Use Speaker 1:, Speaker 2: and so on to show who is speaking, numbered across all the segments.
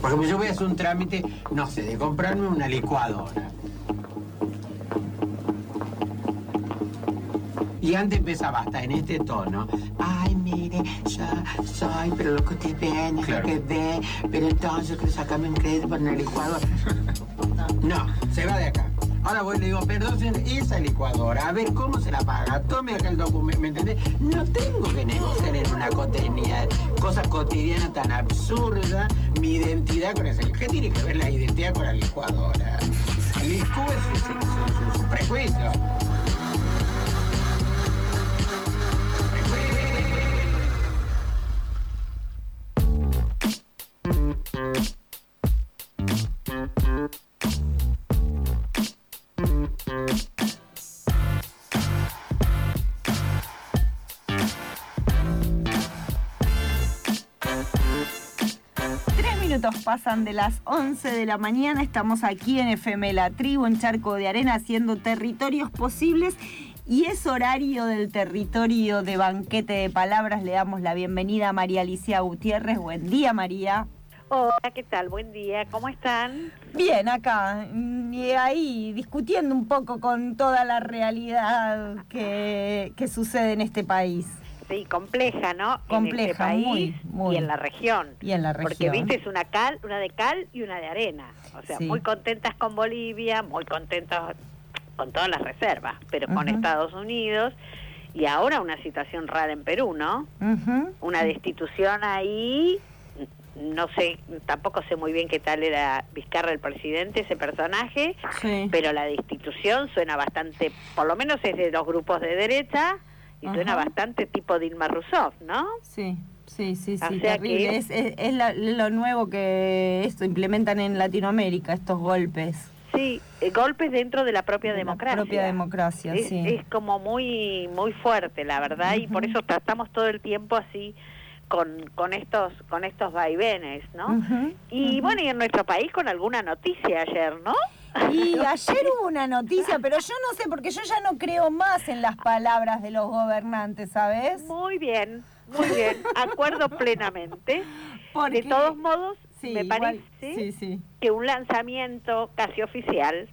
Speaker 1: Por ejemplo, yo voy a hacer un trámite, no sé, de comprarme una licuadora. Y antes empezaba hasta en este tono. Ay, mire, yo soy, pero lo que usted ve, no es lo que ve, pero entonces yo quiero sacarme un crédito para una licuadora. No, se va de acá. Ahora voy y le digo, perdón, esa licuadora, a ver cómo se la paga. Tome acá el documento, ¿me entendés? No tengo que negociar en una cotidiana, cosa cotidiana tan absurda mi identidad con esa. ¿Qué tiene que ver la identidad con la licuadora? El licú es su, su- su-
Speaker 2: pasan de las 11 de la mañana. Estamos aquí en FM La Tribu, en Charco de Arena, haciendo territorios posibles. Y es horario del territorio de banquete de palabras. Le damos la bienvenida a María Alicia Gutiérrez. Buen día, María.
Speaker 3: Hola, ¿qué tal? Buen día, ¿cómo están?
Speaker 2: Bien, acá, mm, y ahí discutiendo un poco con toda la realidad que, que sucede en este país.
Speaker 3: Sí, compleja, ¿no? en
Speaker 2: Compleja,
Speaker 3: este país
Speaker 2: muy, muy.
Speaker 3: y en la región.
Speaker 2: Y en la
Speaker 3: Porque
Speaker 2: región.
Speaker 3: viste, es una cal, una de cal y una de arena. O sea,
Speaker 2: Sí.
Speaker 3: muy contentas con Bolivia, muy contentas con todas las reservas, pero con. Estados Unidos. Y ahora una situación rara en Perú, ¿no? Una destitución ahí. No sé, tampoco sé muy bien qué tal era Vizcarra el presidente, ese personaje.
Speaker 2: Sí.
Speaker 3: pero la destitución suena bastante, por lo menos es de los grupos de derecha, y suena bastante tipo Dilma Rousseff, ¿no?
Speaker 2: Sí, sí, sí,
Speaker 3: O
Speaker 2: sí,
Speaker 3: sea
Speaker 2: terrible.
Speaker 3: que-
Speaker 2: Es, es- es la- lo nuevo que esto implementan en Latinoamérica, estos golpes.
Speaker 3: Sí, eh, golpes dentro de la propia
Speaker 2: de la
Speaker 3: democracia.
Speaker 2: propia democracia,
Speaker 3: es,
Speaker 2: sí.
Speaker 3: es como muy muy fuerte, la verdad, y por eso tratamos todo el tiempo así con, con estos con estos vaivenes, ¿no? Y bueno, y en nuestro país con alguna noticia ayer, ¿no?
Speaker 2: Y ayer hubo una noticia, pero yo no sé, porque yo ya no creo más en las palabras de los gobernantes, ¿sabes?
Speaker 3: Muy bien, muy bien, acuerdo plenamente.
Speaker 2: Porque-
Speaker 3: De todos modos,
Speaker 2: Sí,
Speaker 3: me parece
Speaker 2: Sí, sí.
Speaker 3: que un lanzamiento casi oficial,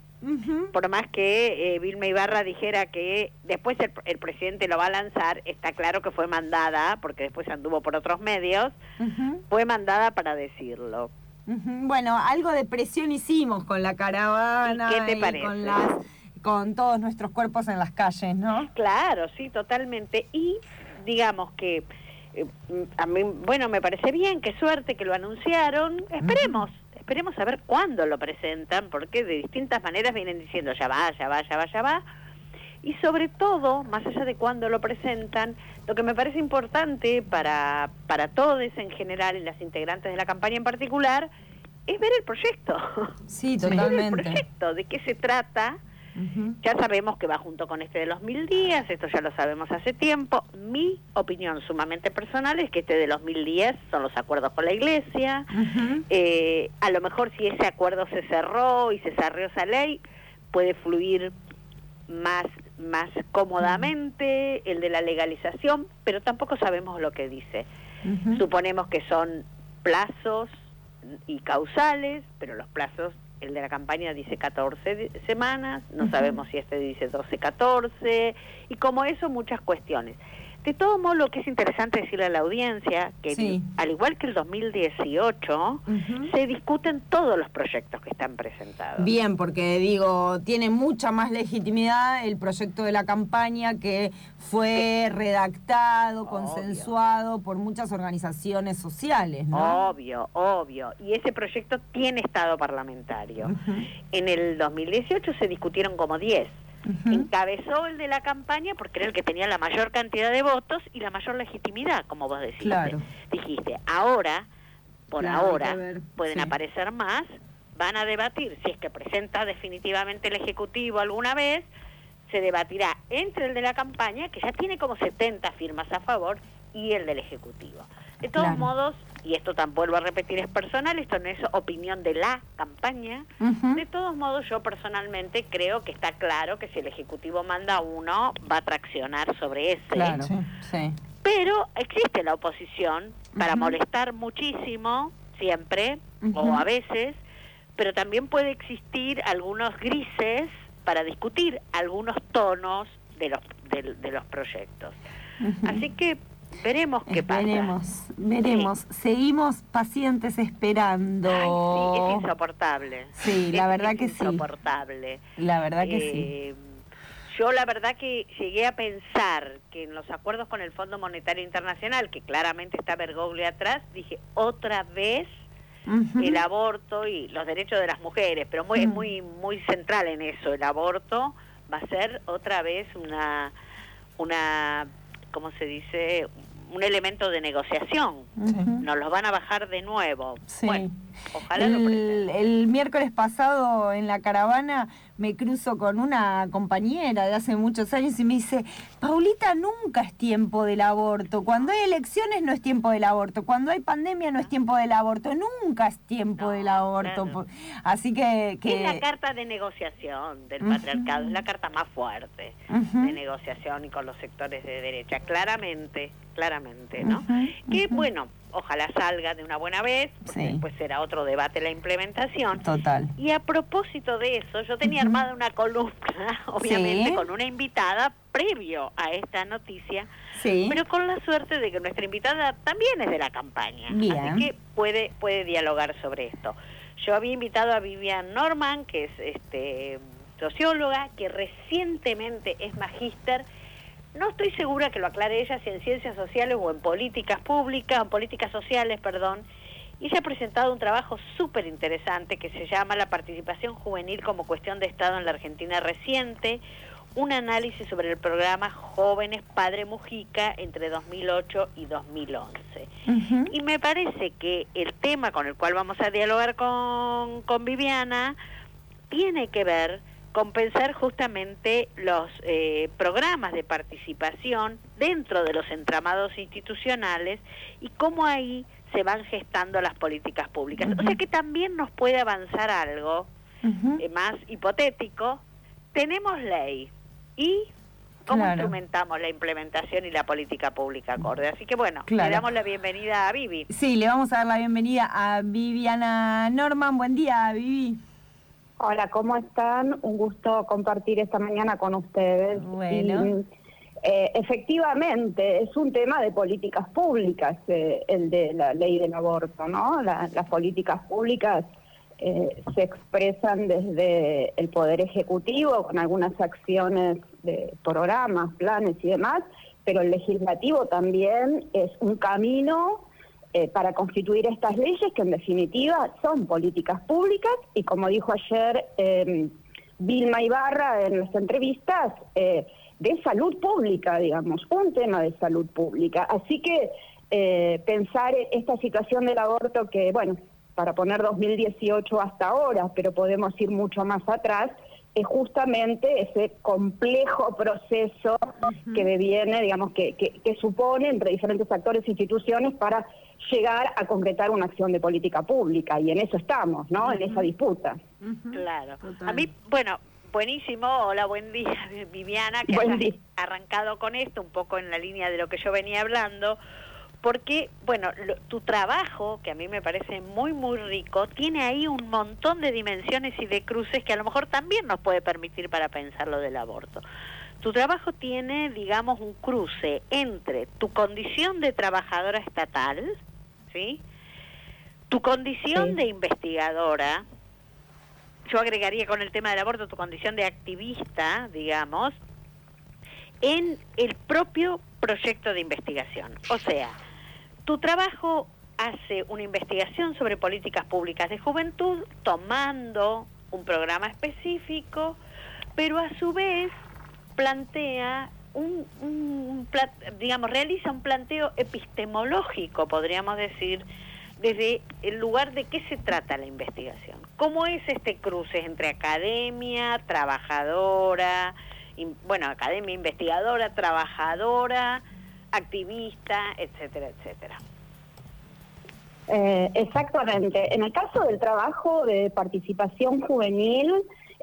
Speaker 3: por más que eh, Vilma Ibarra dijera que después el, el presidente lo va a lanzar, está claro que fue mandada, porque después anduvo por otros medios, fue mandada para decirlo.
Speaker 2: Bueno, algo de presión hicimos con la caravana
Speaker 3: ¿Y qué te parece?
Speaker 2: con las con todos nuestros cuerpos en las calles, ¿no?
Speaker 3: Claro, sí, totalmente. Y digamos que eh, a mí, bueno, me parece bien, qué suerte que lo anunciaron. Esperemos, esperemos a ver cuándo lo presentan, porque de distintas maneras vienen diciendo ya va, ya va, ya va, ya va. Y sobre todo, más allá de cuándo lo presentan, lo que me parece importante para, para todos en general y las integrantes de la campaña en particular, es ver el proyecto.
Speaker 2: Sí,
Speaker 3: Ver el
Speaker 2: totalmente.
Speaker 3: proyecto, de qué se trata. Ya sabemos que va junto con este de los mil días, esto ya lo sabemos hace tiempo. Mi opinión sumamente personal es que este de los mil días son los acuerdos con la iglesia. Eh, a lo mejor si ese acuerdo se cerró y se cerró esa ley, puede fluir más, más cómodamente el de la legalización, pero tampoco sabemos lo que dice. Suponemos que son plazos y causales, pero los plazos, el de la campaña dice 14 di- semanas, no sabemos si este dice 12, 14, y como eso muchas cuestiones. De todo modo, lo que es interesante decirle a la audiencia, que
Speaker 2: Sí.
Speaker 3: al igual que el 2018,
Speaker 2: Ujú.
Speaker 3: se discuten todos los proyectos que están presentados.
Speaker 2: Bien, porque digo, tiene mucha más legitimidad el proyecto de la campaña que fue redactado,
Speaker 3: Obvio.
Speaker 2: consensuado por muchas organizaciones sociales, ¿no?
Speaker 3: Obvio, obvio. Y ese proyecto tiene estado parlamentario. En el 2018 se discutieron como 10. Encabezó el de la campaña porque era el que tenía la mayor cantidad de votos y la mayor legitimidad, como vos decís.
Speaker 2: Claro.
Speaker 3: Dijiste, ahora, por
Speaker 2: Claro,
Speaker 3: ahora, pueden
Speaker 2: sí.
Speaker 3: aparecer más, van a debatir si es que presenta definitivamente el Ejecutivo alguna vez, se debatirá entre el de la campaña, que ya tiene como 70 firmas a favor, y el del Ejecutivo. De todos
Speaker 2: Claro.
Speaker 3: modos, y esto tampoco vuelvo a repetir, es personal, esto no es opinión de la campaña, de todos modos, yo personalmente creo que está claro que si el Ejecutivo manda uno, va a traccionar sobre ese.
Speaker 2: Claro, sí.
Speaker 3: Pero existe la oposición para molestar muchísimo siempre o a veces, pero también puede existir algunos grises para discutir algunos tonos de los, de, los proyectos. Así que veremos qué pasa.
Speaker 2: Veremos, veremos. Seguimos pacientes esperando.
Speaker 3: sí, es insoportable.
Speaker 2: Sí, la verdad que sí.
Speaker 3: Insoportable.
Speaker 2: La verdad que sí.
Speaker 3: Eh, yo la verdad que llegué a pensar que en los acuerdos con el Fondo Monetario Internacional, que claramente está Bergoglio atrás, dije otra vez el aborto y los derechos de las mujeres, pero muy, mm. muy, muy central en eso, el aborto va a ser otra vez una, una, ¿cómo se dice? Un elemento de negociación. Nos los van a bajar de nuevo. Bueno, ojalá
Speaker 2: el, el miércoles pasado en la caravana me cruzo con una compañera de hace muchos años y me dice, Paulita, nunca es tiempo del aborto. Cuando hay elecciones no es tiempo del aborto. Cuando hay pandemia no es tiempo del aborto. Nunca es tiempo del aborto. Así que,
Speaker 3: Es la carta de negociación del patriarcado, es la carta más fuerte de negociación y con los sectores de derecha. Claramente, claramente, ¿no? Que bueno, ojalá salga de una buena vez, porque después será otro debate la implementación.
Speaker 2: Total.
Speaker 3: Y a propósito de eso, yo tenía armada una columna, obviamente, con una invitada previo a esta noticia, pero con la suerte de que nuestra invitada también es de la campaña, así que puede, puede dialogar sobre esto. Yo había invitado a Vivian Norman, que es este socióloga, que recientemente es magíster no estoy segura que lo aclare ella si en ciencias sociales o en políticas públicas, en políticas sociales, perdón. Y ella ha presentado un trabajo súper interesante que se llama La participación juvenil como cuestión de Estado en la Argentina reciente, un análisis sobre el programa Jóvenes Padre Mujica entre 2008 y 2011. Y me parece que el tema con el cual vamos a dialogar con, con Viviana tiene que ver compensar justamente los eh, programas de participación dentro de los entramados institucionales y cómo ahí se van gestando las políticas públicas. O sea que también nos puede avanzar algo eh, más hipotético. Tenemos ley y cómo instrumentamos la implementación y la política pública acorde. Así que bueno, le damos la bienvenida a Vivi.
Speaker 2: Sí, le vamos a dar la bienvenida a Viviana Norman. Buen día, Vivi.
Speaker 4: Hola, ¿cómo están? Un gusto compartir esta mañana con ustedes.
Speaker 2: Bueno.
Speaker 4: Eh, efectivamente, es un tema de políticas públicas, eh, el de la ley del aborto, ¿no? las políticas públicas eh, se expresan desde el Poder Ejecutivo con algunas acciones de programas, planes y demás, pero el legislativo también es un camino eh, para constituir estas leyes que en definitiva son políticas públicas y como dijo ayer eh, Vilma Ibarra en las entrevistas, eh, de salud pública, digamos, un tema de salud pública. Así que eh, pensar esta situación del aborto que, bueno, para poner 2018 hasta ahora, pero podemos ir mucho más atrás, es justamente ese complejo proceso que deviene, digamos, que, que, supone entre diferentes actores e instituciones para llegar a concretar una acción de política pública. Y en eso estamos, ¿no? En esa disputa.
Speaker 3: Claro. A mí, bueno, buenísimo. Hola, buen día, Viviana, que
Speaker 4: buen día.
Speaker 3: arrancado con esto, un poco en la línea de lo que yo venía hablando porque, bueno, tu trabajo, que a mí me parece muy, muy rico, tiene ahí un montón de dimensiones y de cruces que a lo mejor también nos puede permitir para pensar lo del aborto. Tu trabajo tiene, digamos, un cruce entre tu condición de trabajadora estatal, ¿sí? Tu condición de investigadora, yo agregaría con el tema del aborto tu condición de activista, digamos, en el propio proyecto de investigación. O sea, tu trabajo hace una investigación sobre políticas públicas de juventud tomando un programa específico, pero a su vez plantea un, digamos, realiza un planteo epistemológico, podríamos decir, desde el lugar de qué se trata la investigación. ¿Cómo es este cruce entre academia, trabajadora, bueno, academia investigadora, trabajadora, activista, etcétera, etcétera.
Speaker 4: Eh, exactamente. En el caso del trabajo de participación juvenil,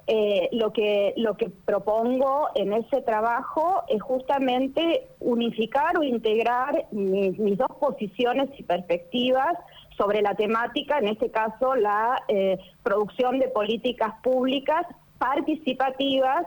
Speaker 4: eh, lo que lo que propongo en ese trabajo es justamente unificar o integrar mis, dos posiciones y perspectivas sobre la temática, en este caso la eh, producción de políticas públicas participativas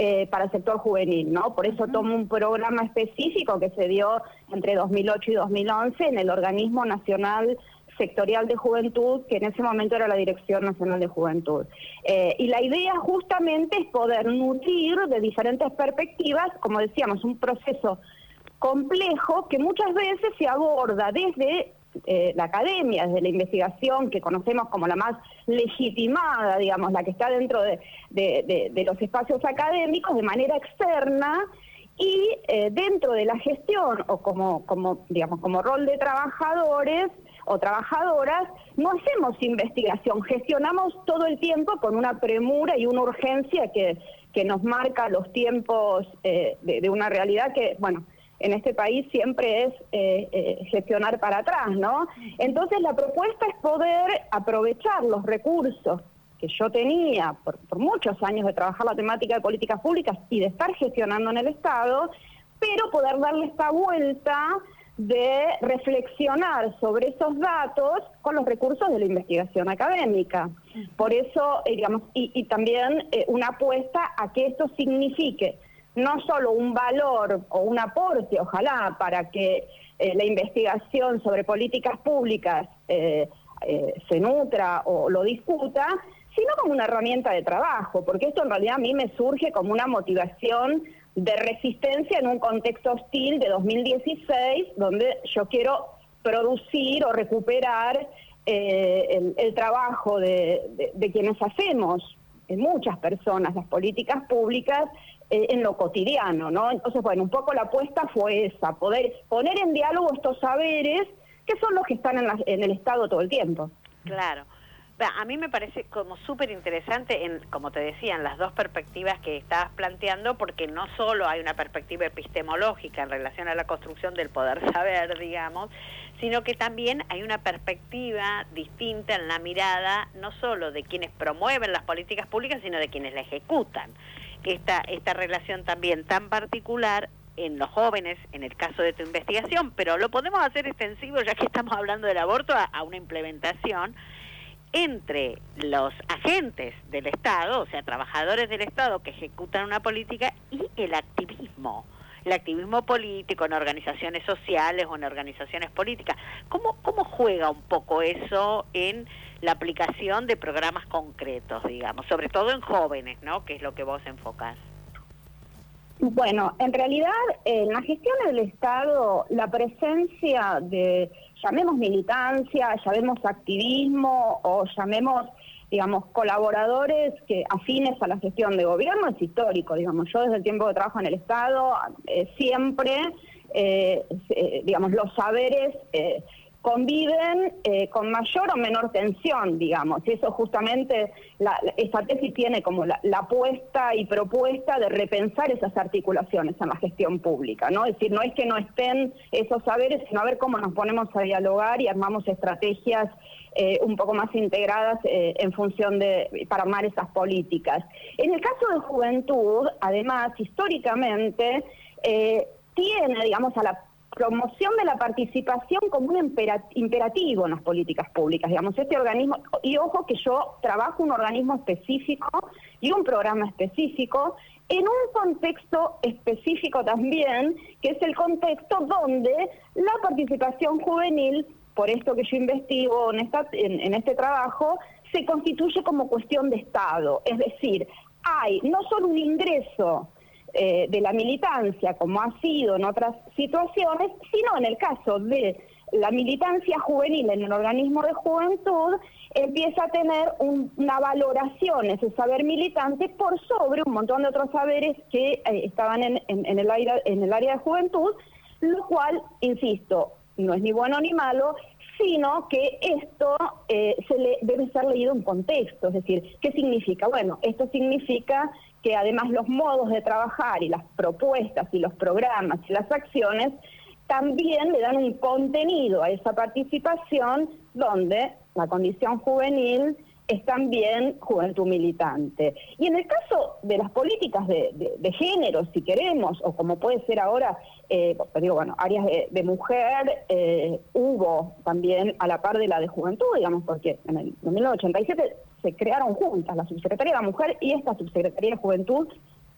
Speaker 4: eh, para el sector juvenil, ¿no? Por eso tomo un programa específico que se dio entre 2008 y 2011 en el Organismo Nacional sectorial de juventud, que en ese momento era la Dirección Nacional de Juventud. Eh, y la idea justamente es poder nutrir de diferentes perspectivas, como decíamos, un proceso complejo que muchas veces se aborda desde eh, la academia, desde la investigación que conocemos como la más legitimada, digamos, la que está dentro de, de, los espacios académicos de manera externa y eh, dentro de la gestión o como, como, digamos, como rol de trabajadores o trabajadoras, no hacemos investigación, gestionamos todo el tiempo con una premura y una urgencia que, que nos marca los tiempos eh, de, una realidad que, bueno, en este país siempre es eh, eh, gestionar para atrás, ¿no? Entonces la propuesta es poder aprovechar los recursos que yo tenía por, muchos años de trabajar la temática de políticas públicas y de estar gestionando en el Estado, pero poder darle esta vuelta de reflexionar sobre esos datos con los recursos de la investigación académica. Por eso, eh, digamos, y, también eh, una apuesta a que esto signifique no solo un valor o un aporte, ojalá, para que eh, la investigación sobre políticas públicas se nutra o lo discuta, sino como una herramienta de trabajo, porque esto en realidad a mí me surge como una motivación de resistencia en un contexto hostil de 2016, donde yo quiero producir o recuperar eh, el, trabajo de, quienes hacemos, muchas personas, las políticas públicas eh, en lo cotidiano, ¿no? Entonces, bueno, un poco la apuesta fue esa, poder poner en diálogo estos saberes que son los que están en, en el Estado todo el tiempo.
Speaker 3: Claro. A mí me parece como súper interesante, como te decía, en las dos perspectivas que estabas planteando, porque no solo hay una perspectiva epistemológica en relación a la construcción del poder saber, digamos, sino que también hay una perspectiva distinta en la mirada, no solo de quienes promueven las políticas públicas, sino de quienes la ejecutan. Esta, esta relación también tan particular en los jóvenes, en el caso de tu investigación, pero lo podemos hacer extensivo, ya que estamos hablando del aborto, a una implementación entre los agentes del Estado, o sea, trabajadores del Estado que ejecutan una política y el activismo, el activismo político en organizaciones sociales o en organizaciones políticas. ¿Cómo, cómo juega un poco eso en la aplicación de programas concretos, digamos, sobre todo en jóvenes, ¿no? Que es lo que vos enfocás.
Speaker 4: Bueno, en realidad en la gestión del Estado la presencia de llamemos militancia, llamemos activismo o llamemos, digamos, colaboradores que afines a la gestión de gobierno es histórico, digamos. Yo desde el tiempo de trabajo en el Estado eh, siempre, eh, eh, digamos, los saberes conviven con mayor o menor tensión, digamos. Y eso justamente, la, esta tesis tiene como la, apuesta y propuesta de repensar esas articulaciones en la gestión pública, ¿no? Es decir, no es que no estén esos saberes, sino a ver cómo nos ponemos a dialogar y armamos estrategias eh, un poco más integradas eh, en función de, para armar esas políticas. En el caso de juventud, además, históricamente, tiene, digamos, a la promoción de la participación como un imperativo en las políticas públicas, digamos, este organismo, y ojo que yo trabajo un organismo específico y un programa específico en un contexto específico también, que es el contexto donde la participación juvenil, por esto que yo investigo en, en este trabajo, se constituye como cuestión de Estado, es decir, hay no solo un ingreso eh, de la militancia, como ha sido en otras situaciones, sino en el caso de la militancia juvenil en el organismo de juventud, empieza a tener una valoración, ese saber militante, por sobre un montón de otros saberes que eh, estaban en el área de juventud, lo cual, insisto, no es ni bueno ni malo, sino que esto eh, se le debe ser leído en contexto, es decir, ¿qué significa? Bueno, esto significa que además los modos de trabajar y las propuestas y los programas y las acciones también le dan un contenido a esa participación donde la condición juvenil es también juventud militante. Y en el caso de las políticas de, género, si queremos, o como puede ser ahora, eh, digo, bueno, áreas de, mujer, eh, hubo también a la par de la de juventud, digamos, porque en el 1987 se crearon juntas la Subsecretaría de la Mujer y esta Subsecretaría de Juventud,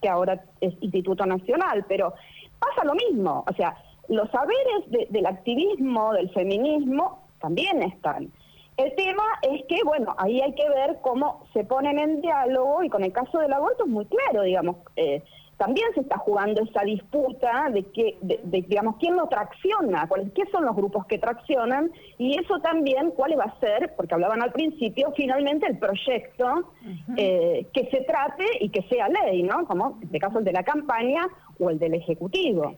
Speaker 4: que ahora es Instituto Nacional, pero pasa lo mismo, o sea, los saberes del activismo, del feminismo, también están. El tema es que, bueno, ahí hay que ver cómo se ponen en diálogo y con el caso del aborto es muy claro, digamos, eh, también se está jugando esa disputa de que, de, digamos, quién lo tracciona, cuáles, qué son los grupos que traccionan y eso también cuál va a ser, porque hablaban al principio, finalmente el proyecto eh, que se trate y que sea ley, ¿no? Como en este caso el de la campaña o el del ejecutivo.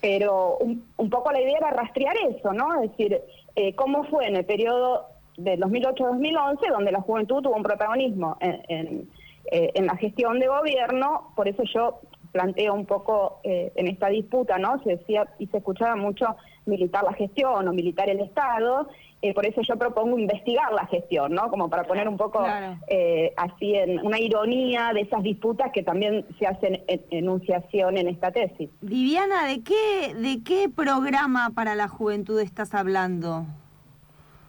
Speaker 4: Pero un, poco la idea era rastrear eso, ¿no? Es decir, eh, cómo fue en el periodo del 2008-2011, donde la juventud tuvo un protagonismo en, eh, en, la gestión de gobierno, por eso yo planteo un poco eh, en esta disputa, ¿no? Se decía y se escuchaba mucho militar la gestión o militar el Estado, eh, por eso yo propongo investigar la gestión, ¿no? Como para poner un poco así en una ironía de esas disputas que también se hacen en enunciación en esta tesis.
Speaker 2: Viviana, ¿de qué, de qué programa para la juventud estás hablando?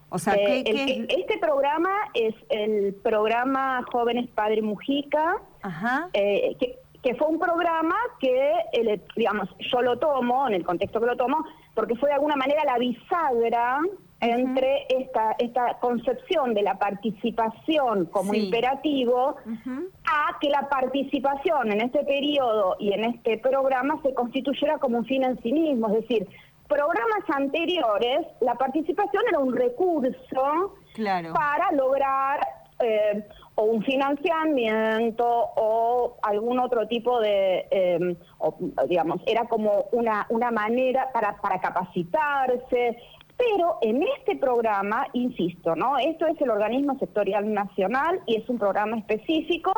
Speaker 4: O sea, ¿qué, eh, este programa es el programa Jóvenes Padre Mujica, eh, que, fue un programa que, digamos, yo lo tomo, en el contexto que lo tomo, porque fue de alguna manera la bisagra entre esta, esta concepción de la participación como imperativo a que la participación en este periodo y en este programa se constituyera como un fin en sí mismo, es decir, programas anteriores, la participación era un recurso para lograr eh, o un financiamiento o algún otro tipo de, eh, digamos, era como una, una manera para, para capacitarse. Pero en este programa, insisto, ¿no? Esto es el organismo sectorial nacional y es un programa específico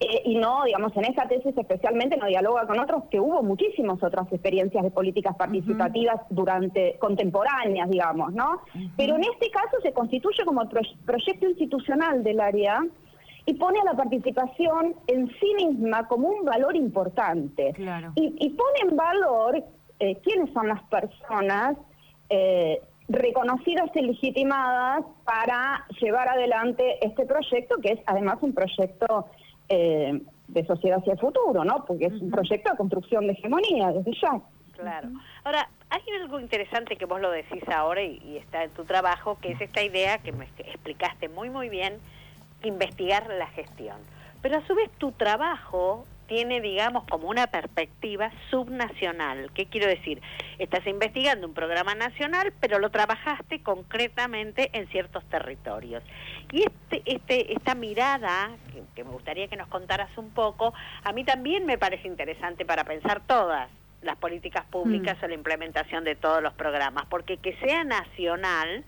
Speaker 4: eh, y no, digamos, en esa tesis especialmente no dialoga con otros, que hubo muchísimas otras experiencias de políticas participativas durante, contemporáneas, digamos, ¿no? Pero en este caso se constituye como proyecto institucional del área y pone a la participación en sí misma como un valor importante. Y, pone en valor eh, quiénes son las personas eh, reconocidas y legitimadas para llevar adelante este proyecto, que es además un proyecto eh, de sociedad hacia el futuro, ¿no? Porque es un proyecto de construcción de hegemonía desde ya.
Speaker 3: Claro. Ahora, hay algo interesante que vos lo decís ahora y, está en tu trabajo, que es esta idea que me explicaste muy, muy bien, investigar la gestión. Pero a su vez tu trabajo tiene, digamos, como una perspectiva subnacional. ¿Qué quiero decir? Estás investigando un programa nacional, pero lo trabajaste concretamente en ciertos territorios. Y este, este, esta mirada, que, me gustaría que nos contaras un poco, a mí también me parece interesante para pensar todas las políticas públicas mm. o la implementación de todos los programas, porque que sea nacional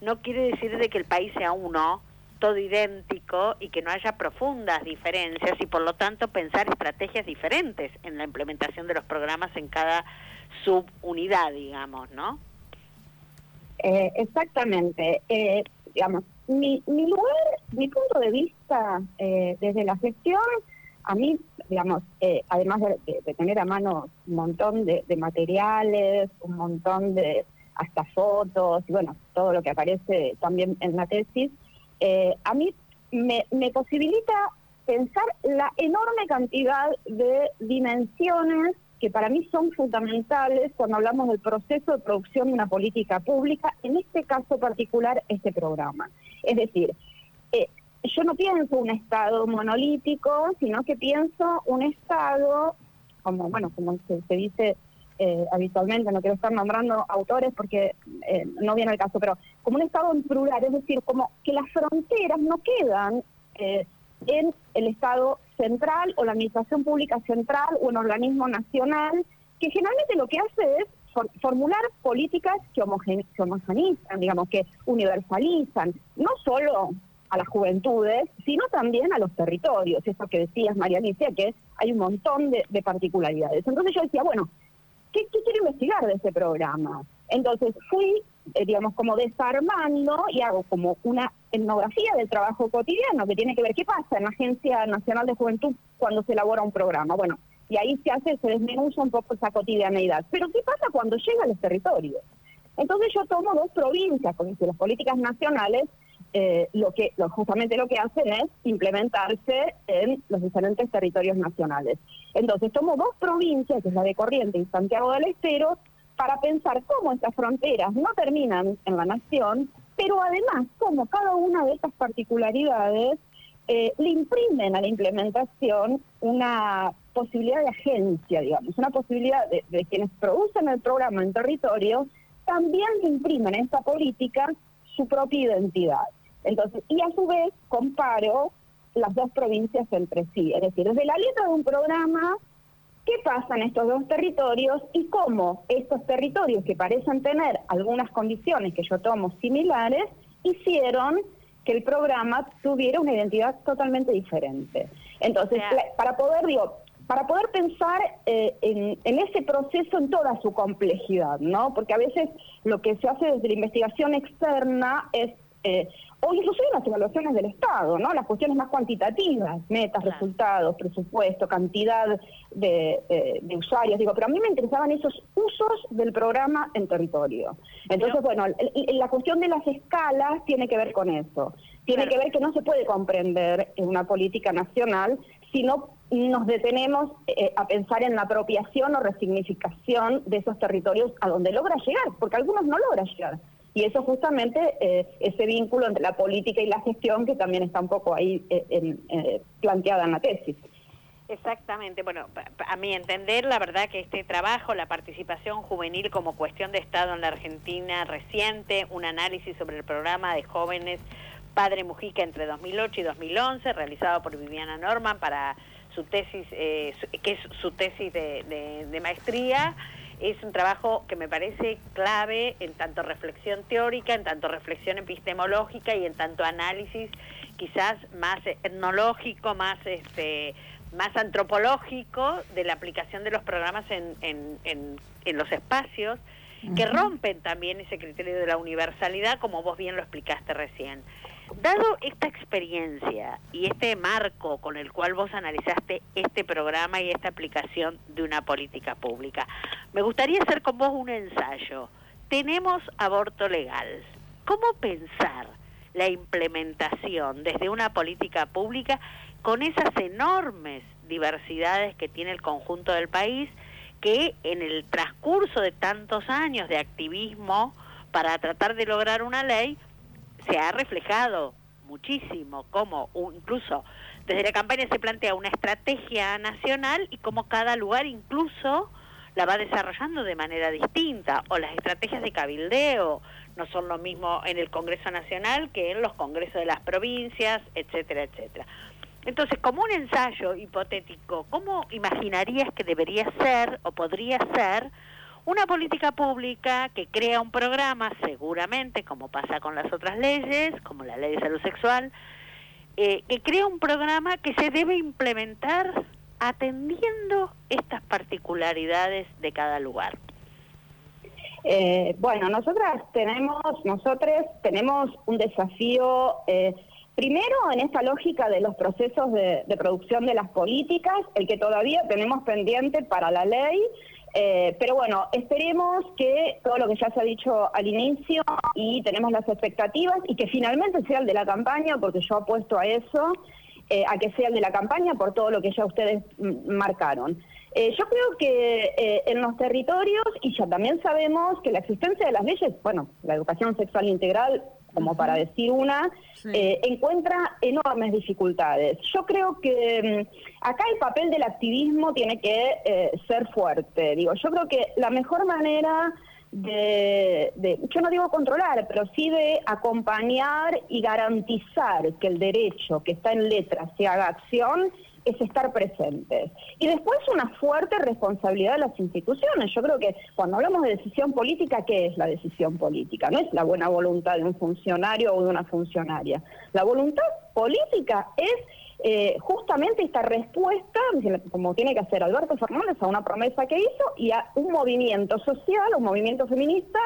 Speaker 3: no quiere decir de que el país sea uno, todo idéntico y que no haya profundas diferencias y por lo tanto pensar estrategias diferentes en la implementación de los programas en cada subunidad, digamos, ¿no?
Speaker 4: Eh, exactamente. Eh, digamos, mi, mi lugar, mi punto de vista eh, desde la gestión, a mí, digamos, además de, tener a mano un montón de, de materiales, un montón de hasta fotos y bueno, todo lo que aparece también en la tesis, eh, a mí me, posibilita pensar la enorme cantidad de dimensiones que para mí son fundamentales cuando hablamos del proceso de producción de una política pública, en este caso particular este programa. Es decir, eh, yo no pienso un Estado monolítico, sino que pienso un Estado, como bueno, como se dice eh, habitualmente, no quiero estar nombrando autores porque eh, no viene el caso, pero como un Estado en plural, es decir, como que las fronteras no quedan eh, en el Estado central o la Administración Pública Central o un organismo nacional, que generalmente lo que hace es formular políticas que, homogenizan, digamos, que universalizan, no solo a las juventudes, sino también a los territorios, eso que decías, María Alicia, que hay un montón de particularidades. Entonces yo decía, bueno, ¿qué, quiero investigar de ese programa? Entonces fui, eh, digamos, como desarmando y hago como una etnografía del trabajo cotidiano que tiene que ver qué pasa en la Agencia Nacional de Juventud cuando se elabora un programa. Bueno, y ahí se hace, se desmenuza un poco esa cotidianeidad. Pero ¿qué pasa cuando llega a los territorios? Entonces yo tomo dos provincias, con las políticas nacionales, eh, lo que justamente lo que hacen es implementarse en los diferentes territorios nacionales. Entonces tomo dos provincias, que es la de Corrientes y Santiago del Estero, para pensar cómo estas fronteras no terminan en la nación, pero además cómo cada una de estas particularidades eh, le imprimen a la implementación una posibilidad de agencia, digamos, una posibilidad de, de quienes producen el programa en territorio, también le imprimen a esta política su propia identidad. Entonces, y a su vez comparo las dos provincias entre sí, es decir, desde la letra de un programa, qué pasa en estos dos territorios y cómo estos territorios que parecen tener algunas condiciones que yo tomo similares, hicieron que el programa tuviera una identidad totalmente diferente. Entonces, para poder, digo, para poder pensar eh, en, en, ese proceso en toda su complejidad, ¿no? Porque a veces lo que se hace desde la investigación externa es eh, o inclusive las evaluaciones del Estado, ¿no? Las cuestiones más cuantitativas, metas, resultados, presupuesto, cantidad de, eh, de, usuarios, digo, pero a mí me interesaban esos usos del programa en territorio. Entonces, bueno, la cuestión de las escalas tiene que ver con eso. Tiene que ver que no se puede comprender en una política nacional si no nos detenemos eh, a pensar en la apropiación o resignificación de esos territorios a donde logra llegar, porque algunos no logran llegar. Y eso justamente, eh, ese vínculo entre la política y la gestión que también está un poco ahí eh, eh, planteada en la tesis.
Speaker 3: Exactamente, bueno, a mi entender, la verdad que este trabajo, la participación juvenil como cuestión de Estado en la Argentina reciente, un análisis sobre el programa de jóvenes Padre Mujica entre 2008 y 2011, realizado por Viviana Norman para su tesis, que es su tesis de maestría, es un trabajo que me parece clave en tanto reflexión teórica, en tanto reflexión epistemológica y en tanto análisis quizás más etnológico, más este más antropológico de la aplicación de los programas en, en, en, los espacios que rompen también ese criterio de la universalidad, como vos bien lo explicaste recién. Dado esta experiencia y este marco con el cual vos analizaste este programa y esta aplicación de una política pública, me gustaría hacer con vos un ensayo. Tenemos aborto legal. ¿Cómo pensar la implementación desde una política pública con esas enormes diversidades que tiene el conjunto del país que en el transcurso de tantos años de activismo para tratar de lograr una ley se ha reflejado muchísimo, como incluso desde la campaña se plantea una estrategia nacional y como cada lugar incluso la va desarrollando de manera distinta, o las estrategias de cabildeo no son lo mismo en el Congreso Nacional que en los congresos de las provincias, etcétera, etcétera. Entonces, como un ensayo hipotético, ¿cómo imaginarías que debería ser o podría ser una política pública que crea un programa, seguramente, como pasa con las otras leyes, como la ley de salud sexual, eh, que crea un programa que se debe implementar atendiendo estas particularidades de cada lugar.
Speaker 4: Eh, bueno, nosotras tenemos, nosotros tenemos un desafío, eh, primero en esta lógica de los procesos de producción de las políticas, el que todavía tenemos pendiente para la ley, eh, pero bueno, esperemos que todo lo que ya se ha dicho al inicio y tenemos las expectativas y que finalmente sea el de la campaña, porque yo apuesto a eso, eh, a que sea el de la campaña por todo lo que ya ustedes marcaron. Eh, yo creo que en los territorios, y ya también sabemos que la existencia de las leyes, bueno, la educación sexual integral como para decir una, eh, encuentra enormes dificultades. Yo creo que mm, acá el papel del activismo tiene que eh, ser fuerte. Digo, yo creo que la mejor manera de, de, yo no digo controlar, pero sí de acompañar y garantizar que el derecho que está en letra se haga acción, es estar presentes. Y después una fuerte responsabilidad de las instituciones. Yo creo que cuando hablamos de decisión política, ¿qué es la decisión política? No es la buena voluntad de un funcionario o de una funcionaria. La voluntad política es eh, justamente esta respuesta, como tiene que hacer Alberto Fernández, a una promesa que hizo y a un movimiento social, un movimiento feminista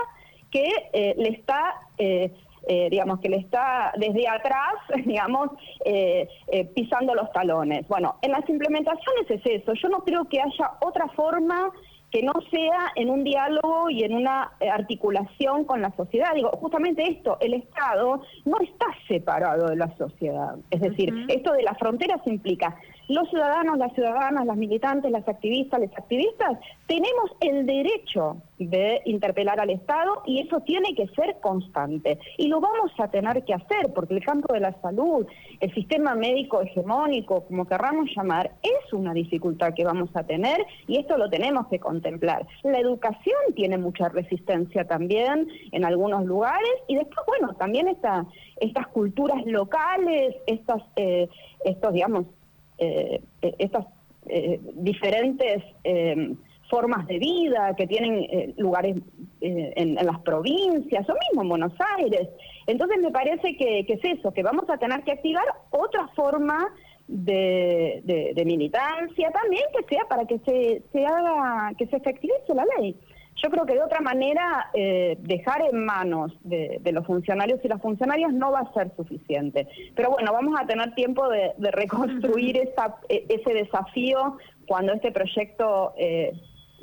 Speaker 4: que eh, le está... Eh, eh, digamos, que le está desde atrás, digamos, eh, eh, pisando los talones. Bueno, en las implementaciones es eso. Yo no creo que haya otra forma que no sea en un diálogo y en una articulación con la sociedad. Digo, justamente esto, el Estado no está separado de la sociedad. Es decir, esto de las fronteras implica los ciudadanos, las ciudadanas, las militantes, las activistas, los activistas, tenemos el derecho de interpelar al Estado y eso tiene que ser constante. Y lo vamos a tener que hacer porque el campo de la salud, el sistema médico hegemónico, como querramos llamar, es una dificultad que vamos a tener y esto lo tenemos que contemplar. La educación tiene mucha resistencia también en algunos lugares y después, bueno, también esta, estas culturas locales, estas, eh, estos, digamos, estas eh, diferentes formas de vida que tienen lugares en, las provincias o mismo en Buenos Aires. Entonces me parece que, es eso, que vamos a tener que activar otra forma de, de, militancia también que sea para que se, se haga, que se efectivice la ley. Yo creo que de otra manera eh, dejar en manos de, los funcionarios y las funcionarias no va a ser suficiente. Pero bueno, vamos a tener tiempo de, reconstruir esa, e, ese desafío cuando este proyecto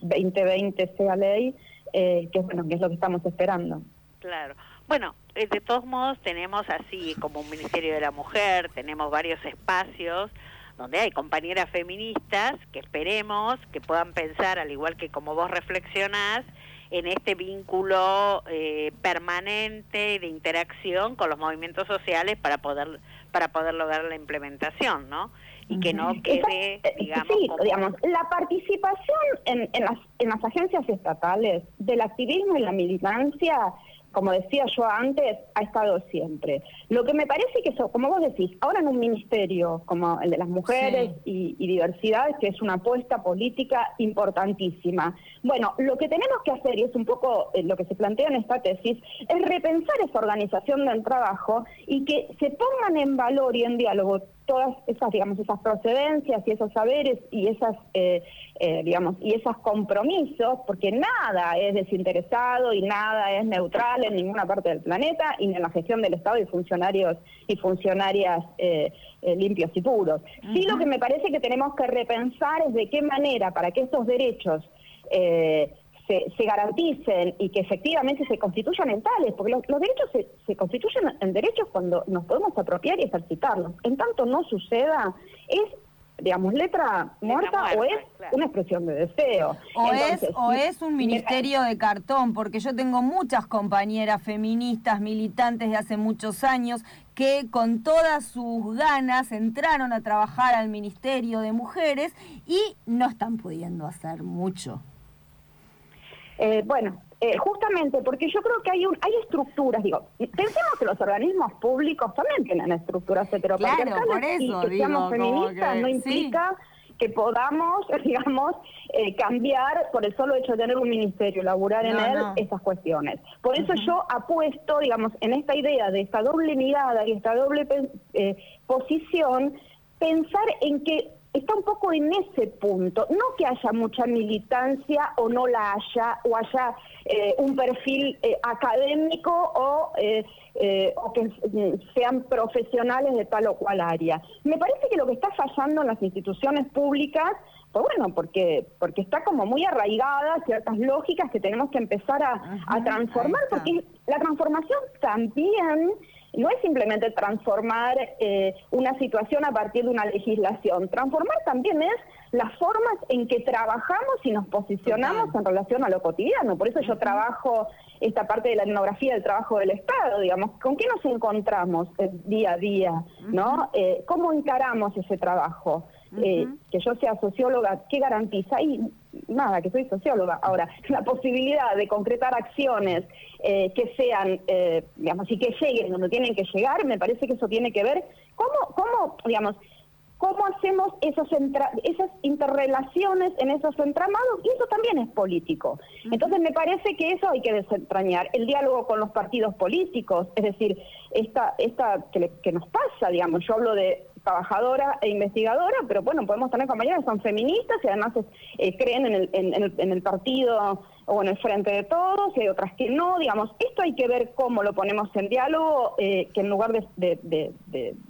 Speaker 4: 2020 eh, sea ley, eh, que, bueno, que es lo que estamos esperando.
Speaker 3: Claro. Bueno, de todos modos tenemos así como un Ministerio de la Mujer, tenemos varios espacios donde hay compañeras feministas que esperemos que puedan pensar, al igual que como vos reflexionás, en este vínculo eh, permanente de interacción con los movimientos sociales para poder para poder lograr la implementación, ¿no? Y que no quede,
Speaker 4: eh, digamos, sí, digamos, la participación en, en, las, en las agencias estatales del activismo y la militancia como decía yo antes, ha estado siempre. Lo que me parece que eso, como vos decís, ahora en un ministerio como el de las mujeres y, diversidad, que es una apuesta política importantísima. Bueno, lo que tenemos que hacer, y es un poco eh, lo que se plantea en esta tesis, es repensar esa organización del trabajo y que se pongan en valor y en diálogo todas esas, digamos, esas procedencias y esos saberes y esas, eh, eh, digamos, y esos compromisos, porque nada es desinteresado y nada es neutral en ninguna parte del planeta y en la gestión del Estado y funcionarios y funcionarias eh, limpios y puros. Sí, lo que me parece que tenemos que repensar es de qué manera para que estos derechos se, garanticen y que efectivamente se constituyan en tales, porque los, derechos se, constituyen en derechos cuando nos podemos apropiar y ejercitarlos. En tanto no suceda, es digamos, letra muerta, o es una expresión de deseo.
Speaker 2: O, es, o es un ministerio de cartón, porque yo tengo muchas compañeras feministas, militantes de hace muchos años, que con todas sus ganas entraron a trabajar al Ministerio de Mujeres y no están pudiendo hacer mucho.
Speaker 4: Eh, bueno, eh, justamente porque yo creo que hay un, hay estructuras, digo, pensemos que los organismos públicos también tienen estructuras heteropatriarcales y que seamos feministas no implica que podamos, digamos, eh, cambiar por el solo hecho de tener un ministerio, laburar en él estas cuestiones. Por eso yo apuesto, digamos, en esta idea de esta doble mirada y esta doble posición, pensar en que está un poco en ese punto. No que haya mucha militancia o no la haya, o haya eh, un perfil eh, académico o, eh, o que sean profesionales de tal o cual área. Me parece que lo que está fallando en las instituciones públicas pues bueno, porque, porque está como muy arraigada ciertas lógicas que tenemos que empezar a, a transformar, porque la transformación también no es simplemente transformar eh, una situación a partir de una legislación. Transformar también es las formas en que trabajamos y nos posicionamos en relación a lo cotidiano. Por eso yo trabajo esta parte de la etnografía del trabajo del Estado, digamos, ¿con qué nos encontramos día a día? ¿no? Eh, ¿Cómo encaramos ese trabajo? Eh, que yo sea socióloga, ¿qué garantiza? Y nada, que soy socióloga. Ahora, la posibilidad de concretar acciones eh, que sean, eh, digamos, y que lleguen donde tienen que llegar, me parece que eso tiene que ver cómo, cómo digamos, cómo hacemos esas, esas interrelaciones en esos entramados, y eso también es político. Entonces me parece que eso hay que desentrañar, el diálogo con los partidos políticos, es decir, esta, esta que, que nos pasa, digamos, yo hablo de trabajadora e investigadora, pero bueno, podemos tener compañeras que son feministas y además eh, creen en el, en, el, partido o en el frente de todos, y hay otras que no, digamos, esto hay que ver cómo lo ponemos en diálogo, eh, que en lugar de,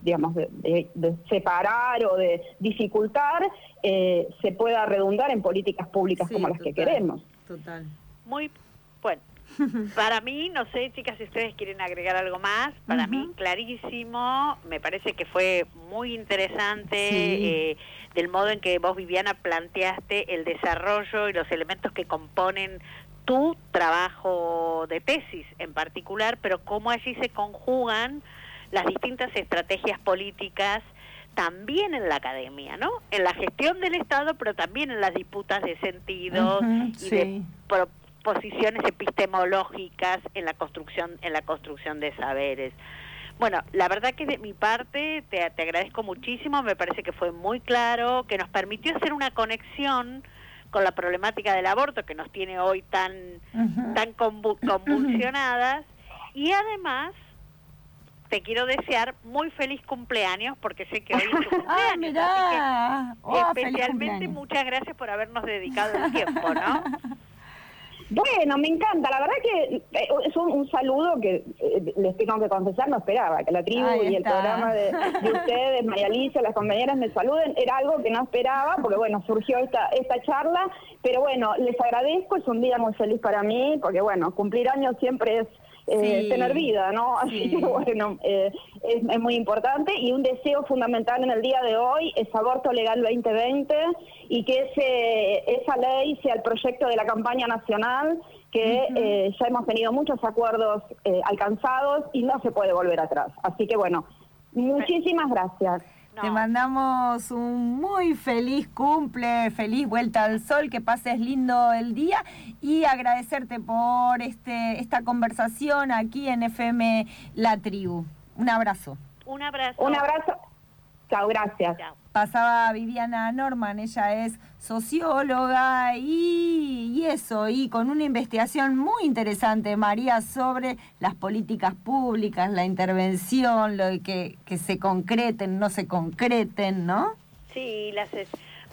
Speaker 4: digamos, de, separar o de dificultar, eh, se pueda redundar en políticas públicas como las que queremos.
Speaker 3: Total. Muy bueno. Para mí, no sé, chicas, si ustedes quieren agregar algo más, para mí clarísimo, me parece que fue muy interesante eh, del modo en que vos, Viviana, planteaste el desarrollo y los elementos que componen tu trabajo de tesis en particular, pero cómo allí se conjugan las distintas estrategias políticas también en la academia, ¿no? En la gestión del Estado, pero también en las disputas de sentidos y de posiciones epistemológicas en la construcción en la construcción de saberes. Bueno, la verdad que de mi parte te, agradezco muchísimo, me parece que fue muy claro, que nos permitió hacer una conexión con la problemática del aborto que nos tiene hoy tan, tan convulsionadas y además te quiero desear muy feliz cumpleaños porque sé que hoy es tu ah, cumpleaños.
Speaker 2: ah,
Speaker 3: mira. especialmente muchas gracias por habernos dedicado el tiempo, ¿no?
Speaker 4: Bueno, me encanta. La verdad que eh, es un, saludo que eh, les tengo que confesar, no esperaba. Que la tribu y el programa de, ustedes, María Alicia, las compañeras me saluden. Era algo que no esperaba, porque bueno, surgió esta, esta charla. Pero bueno, les agradezco. Es un día muy feliz para mí, porque bueno, cumplir años siempre es eh, tener vida, ¿no? Así que bueno, eh, es, muy importante y un deseo fundamental en el día de hoy es aborto legal 2020 y que ese, esa ley sea el proyecto de la campaña nacional que eh, ya hemos tenido muchos acuerdos alcanzados y no se puede volver atrás. Así que bueno, muchísimas gracias.
Speaker 2: Te mandamos un muy feliz cumple, feliz vuelta al sol, que pases lindo el día y agradecerte por este esta conversación aquí en FM La Tribu. Un abrazo.
Speaker 3: Un abrazo.
Speaker 4: Un abrazo. Chao, gracias.
Speaker 2: Pasaba Viviana Norman, ella es socióloga y, eso, y con una investigación muy interesante, María, sobre las políticas públicas, la intervención, lo que, que se concreten, no se concreten, ¿no?
Speaker 3: Sí, las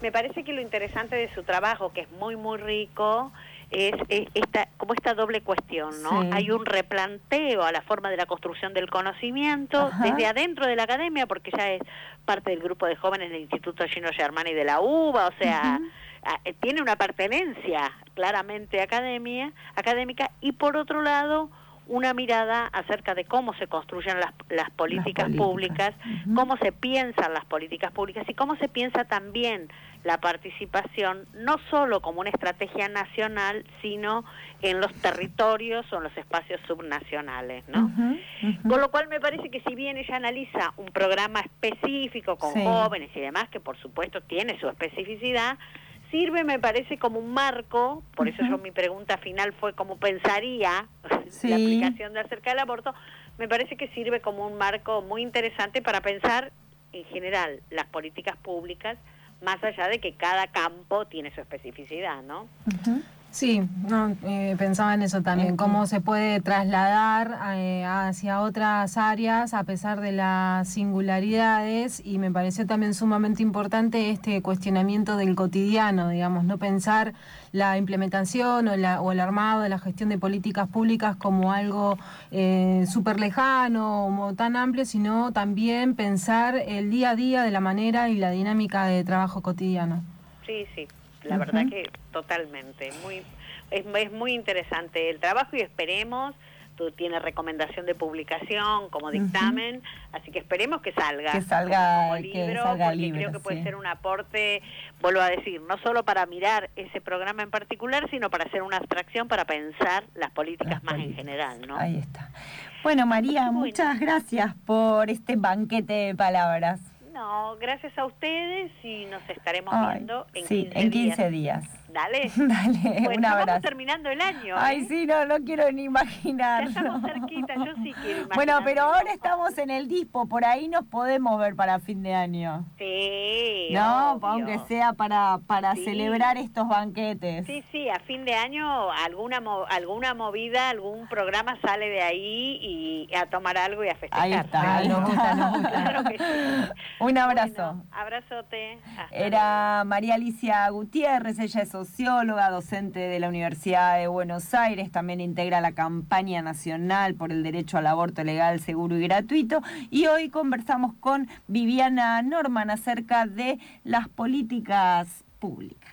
Speaker 3: me parece que lo interesante de su trabajo, que es muy, muy rico, es, esta, como esta doble cuestión, ¿no? Hay un replanteo a la forma de la construcción del conocimiento desde adentro de la academia, porque ya es parte del grupo de jóvenes del Instituto Gino Germani de la UBA, o sea, eh, tiene una pertenencia claramente academia, académica, y por otro lado, una mirada acerca de cómo se construyen las, las políticas públicas, cómo se piensan las políticas públicas y cómo se piensa también la participación, no solo como una estrategia nacional, sino en los territorios o en los espacios subnacionales, ¿no? Con lo cual me parece que si bien ella analiza un programa específico con jóvenes y demás, que por supuesto tiene su especificidad, sirve, me parece, como un marco, por eso yo mi pregunta final fue cómo pensaría la aplicación de acerca del aborto, me parece que sirve como un marco muy interesante para pensar en general las políticas públicas, más allá de que cada campo tiene su especificidad, ¿no?
Speaker 5: Sí, no, eh, pensaba en eso también, cómo se puede trasladar eh, hacia otras áreas a pesar de las singularidades y me pareció también sumamente importante este cuestionamiento del cotidiano, digamos, no pensar la implementación o, la, o el armado de la gestión de políticas públicas como algo eh, súper lejano o tan amplio, sino también pensar el día a día de la manera y la dinámica de trabajo cotidiano.
Speaker 3: Sí, sí, la verdad que totalmente, muy es, es, muy interesante el trabajo y esperemos, tú tienes recomendación de publicación como dictamen, así que esperemos que salga,
Speaker 2: que salga
Speaker 3: como, libro, porque creo que puede ser un aporte, vuelvo a decir, no solo para mirar ese programa en particular, sino para hacer una abstracción para pensar las políticas más en general, ¿no?
Speaker 2: Ahí está. Bueno, María, muchas gracias por este banquete de palabras.
Speaker 3: No, gracias a ustedes y nos estaremos viendo en
Speaker 2: sí,
Speaker 3: 15
Speaker 2: en 15 días.
Speaker 3: Dale.
Speaker 2: Dale,
Speaker 3: Bueno,
Speaker 2: un abrazo.
Speaker 3: terminando el año.
Speaker 2: Ay,
Speaker 3: ¿eh?
Speaker 2: sí, no, no quiero ni
Speaker 3: Ya
Speaker 2: imaginar.
Speaker 3: estamos cerquita, yo sí quiero imaginar.
Speaker 2: Bueno, pero ahora estamos en el dispo, por ahí nos podemos ver para fin de año.
Speaker 3: Sí,
Speaker 2: No,
Speaker 3: obvio.
Speaker 2: aunque sea para, para
Speaker 3: Sí.
Speaker 2: celebrar estos banquetes.
Speaker 3: Sí, sí, a fin de año alguna mo- alguna movida, algún programa sale de ahí y a tomar algo y a festejar.
Speaker 2: Ahí está, ahí
Speaker 5: nos
Speaker 2: está.
Speaker 5: gusta, nos gusta.
Speaker 3: Claro que sí.
Speaker 2: Un abrazo.
Speaker 3: Bueno, abrazote. Hasta
Speaker 2: Era María Alicia Gutiérrez, ella es socióloga, docente de la Universidad de Buenos Aires, también integra la campaña nacional por el derecho al aborto legal, seguro y gratuito. Y hoy conversamos con Viviana Norman acerca de las políticas públicas.